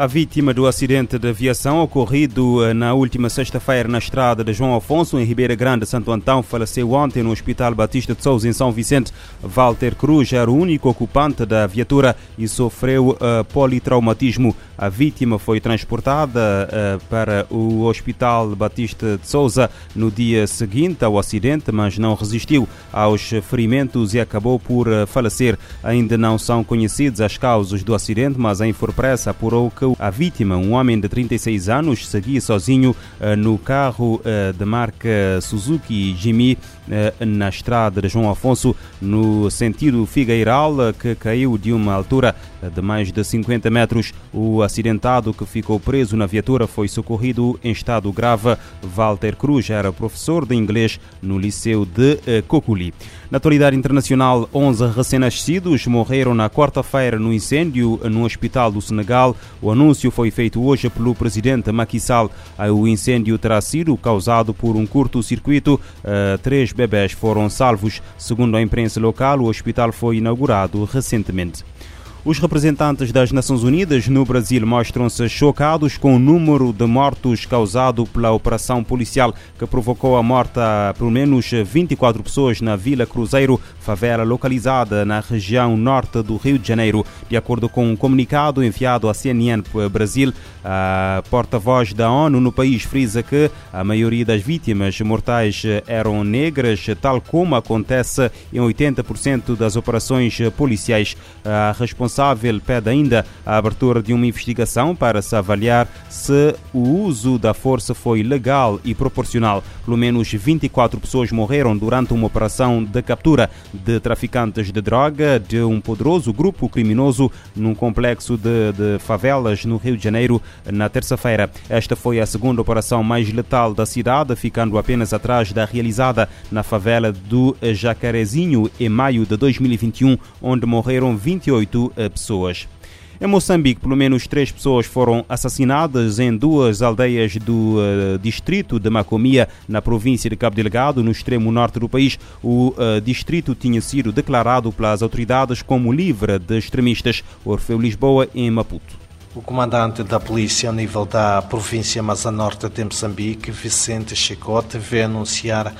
A vítima do acidente de aviação ocorrido eh, na última sexta-feira na estrada de João Afonso, em Ribeira Grande, Santo Antão, faleceu ontem no Hospital Batista de Souza, em São Vicente. Walter Cruz era o único ocupante da viatura e sofreu uh, politraumatismo. A vítima foi transportada uh, para o Hospital Batista de Souza no dia seguinte ao acidente, mas não resistiu aos ferimentos e acabou por falecer. Ainda não são conhecidas as causas do acidente, mas a Infopress apurou que a vítima, um homem de 36 anos, seguia sozinho uh, no carro uh, de marca Suzuki Jimmy na estrada de João Afonso, no sentido Figueiral, que caiu de uma altura de mais de 50 metros. O acidentado que ficou preso na viatura foi socorrido em estado grave. Walter Cruz era professor de inglês no Liceu de Coculi. Na atualidade internacional, 11 recém-nascidos morreram na quarta-feira no incêndio no hospital do Senegal. O anúncio foi feito hoje pelo presidente Macky Sall. O incêndio terá sido causado por um curto-circuito. Três bebés foram salvos. Segundo a imprensa local, o hospital foi inaugurado recentemente. Os representantes das Nações Unidas no Brasil mostram-se chocados com o número de mortos causado pela operação policial que provocou a morte a pelo menos 24 pessoas na Vila Cruzeiro, favela localizada na região norte do Rio de Janeiro. De acordo com um comunicado enviado à CNN Brasil, a porta-voz da ONU no país frisa que a maioria das vítimas mortais eram negras, tal como acontece em 80% das operações policiais. A responsável pede ainda a abertura de uma investigação para se avaliar se o uso da força foi legal e proporcional. Pelo menos 24 pessoas morreram durante uma operação de captura de traficantes de droga de um poderoso grupo criminoso num complexo de, de favelas no Rio de Janeiro na terça-feira. Esta foi a segunda operação mais letal da cidade, ficando apenas atrás da realizada na favela do Jacarezinho em maio de 2021, onde morreram 28 pessoas. Em Moçambique, pelo menos três pessoas foram assassinadas em duas aldeias do uh, distrito de Macomia, na província de Cabo Delgado, no extremo norte do país. O uh, distrito tinha sido declarado pelas autoridades como livre de extremistas. Orfeu Lisboa, em Maputo. O comandante da polícia a nível da província Mazanorte de Moçambique, Vicente Chicote, veio anunciar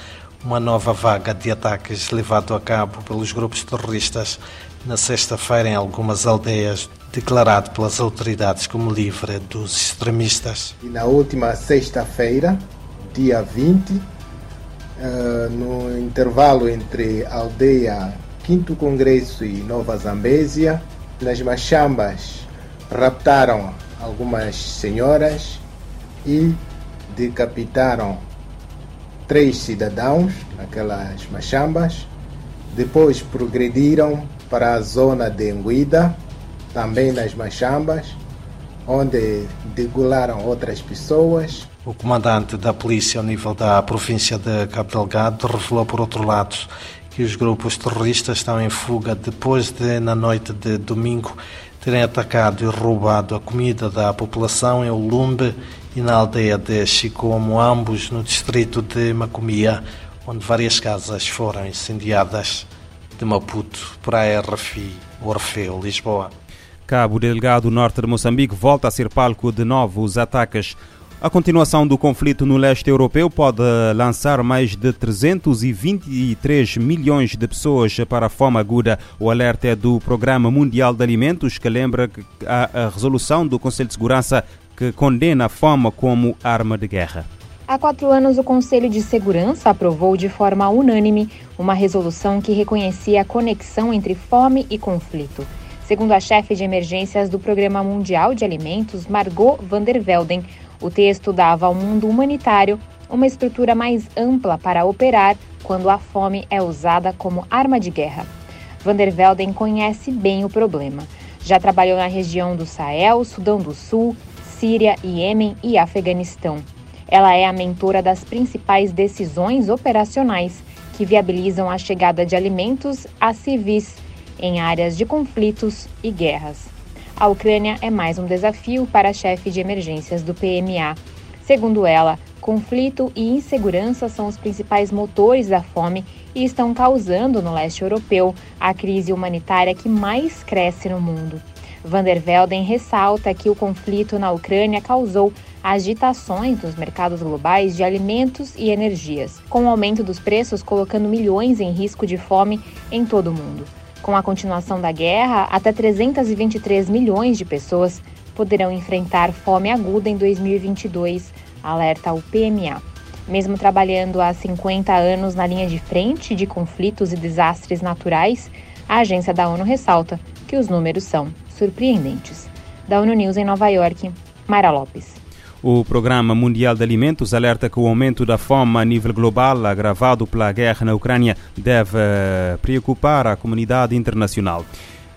uma nova vaga de ataques levado a cabo pelos grupos terroristas na sexta-feira em algumas aldeias, declarado pelas autoridades como livre dos extremistas. E na última sexta-feira, dia 20, uh, no intervalo entre a aldeia Quinto Congresso e Nova Zambésia, nas Machambas raptaram algumas senhoras e decapitaram três cidadãos naquelas machambas. Depois progrediram para a zona de Enguida, também nas Machambas, onde degularam outras pessoas. O comandante da polícia ao nível da província de Cabo Delgado revelou, por outro lado, que os grupos terroristas estão em fuga depois de, na noite de domingo, terem atacado e roubado a comida da população em Ulumbe e na aldeia de Chicomo, ambos no distrito de Macomia, onde várias casas foram incendiadas de Maputo para a RFI Orfeu, Lisboa. Cabo Delgado, norte de Moçambique, volta a ser palco de novos ataques. A continuação do conflito no leste europeu pode lançar mais de 323 milhões de pessoas para a fome aguda. O alerta é do Programa Mundial de Alimentos, que lembra a, a resolução do Conselho de Segurança que condena a fome como arma de guerra. Há quatro anos, o Conselho de Segurança aprovou de forma unânime uma resolução que reconhecia a conexão entre fome e conflito. Segundo a chefe de emergências do Programa Mundial de Alimentos, Margot van der Velden, o texto dava ao mundo humanitário uma estrutura mais ampla para operar quando a fome é usada como arma de guerra. Van der Velden conhece bem o problema. Já trabalhou na região do Sahel, Sudão do Sul, Síria, Iêmen e Afeganistão. Ela é a mentora das principais decisões operacionais que viabilizam a chegada de alimentos a civis em áreas de conflitos e guerras. A Ucrânia é mais um desafio para a chefe de emergências do PMA. Segundo ela, conflito e insegurança são os principais motores da fome e estão causando no leste europeu a crise humanitária que mais cresce no mundo. Van der Velden ressalta que o conflito na Ucrânia causou agitações nos mercados globais de alimentos e energias, com o aumento dos preços colocando milhões em risco de fome em todo o mundo. Com a continuação da guerra, até 323 milhões de pessoas poderão enfrentar fome aguda em 2022, alerta o PMA. Mesmo trabalhando há 50 anos na linha de frente de conflitos e desastres naturais, a agência da ONU ressalta que os números são surpreendentes. Da ONU News em Nova York, Mayra Lopes. O Programa Mundial de Alimentos alerta que o aumento da fome a nível global, agravado pela guerra na Ucrânia, deve eh, preocupar a comunidade internacional.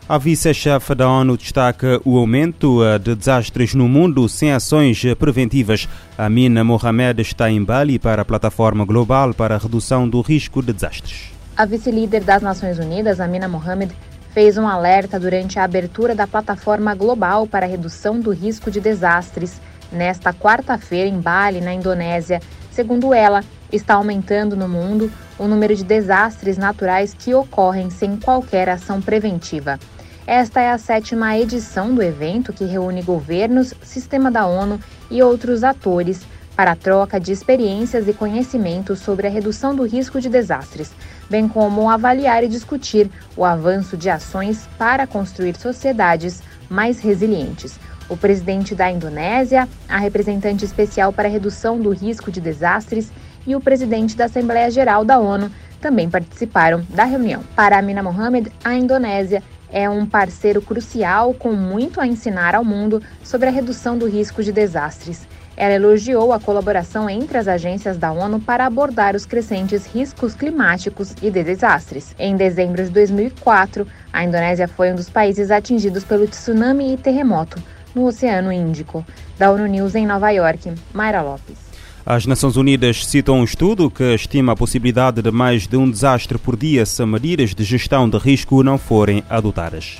A vice-chefe da ONU destaca o aumento eh, de desastres no mundo sem ações preventivas. Amina Mohamed está em Bali para a Plataforma Global para a Redução do Risco de Desastres. A vice-líder das Nações Unidas, Amina Mohamed, fez um alerta durante a abertura da Plataforma Global para a Redução do Risco de Desastres nesta quarta-feira em Bali, na Indonésia. Segundo ela, está aumentando no mundo o número de desastres naturais que ocorrem sem qualquer ação preventiva. Esta é a sétima edição do evento que reúne governos, sistema da ONU e outros atores para a troca de experiências e conhecimentos sobre a redução do risco de desastres, bem como avaliar e discutir o avanço de ações para construir sociedades mais resilientes o presidente da Indonésia, a representante especial para redução do risco de desastres e o presidente da Assembleia Geral da ONU também participaram da reunião. Para Amina Mohamed, a Indonésia é um parceiro crucial com muito a ensinar ao mundo sobre a redução do risco de desastres. Ela elogiou a colaboração entre as agências da ONU para abordar os crescentes riscos climáticos e de desastres. Em dezembro de 2004, a Indonésia foi um dos países atingidos pelo tsunami e terremoto, no Oceano Índico. Da ONU News em Nova York, Mayra Lopes. As Nações Unidas citam um estudo que estima a possibilidade de mais de um desastre por dia se medidas de gestão de risco não forem adotadas.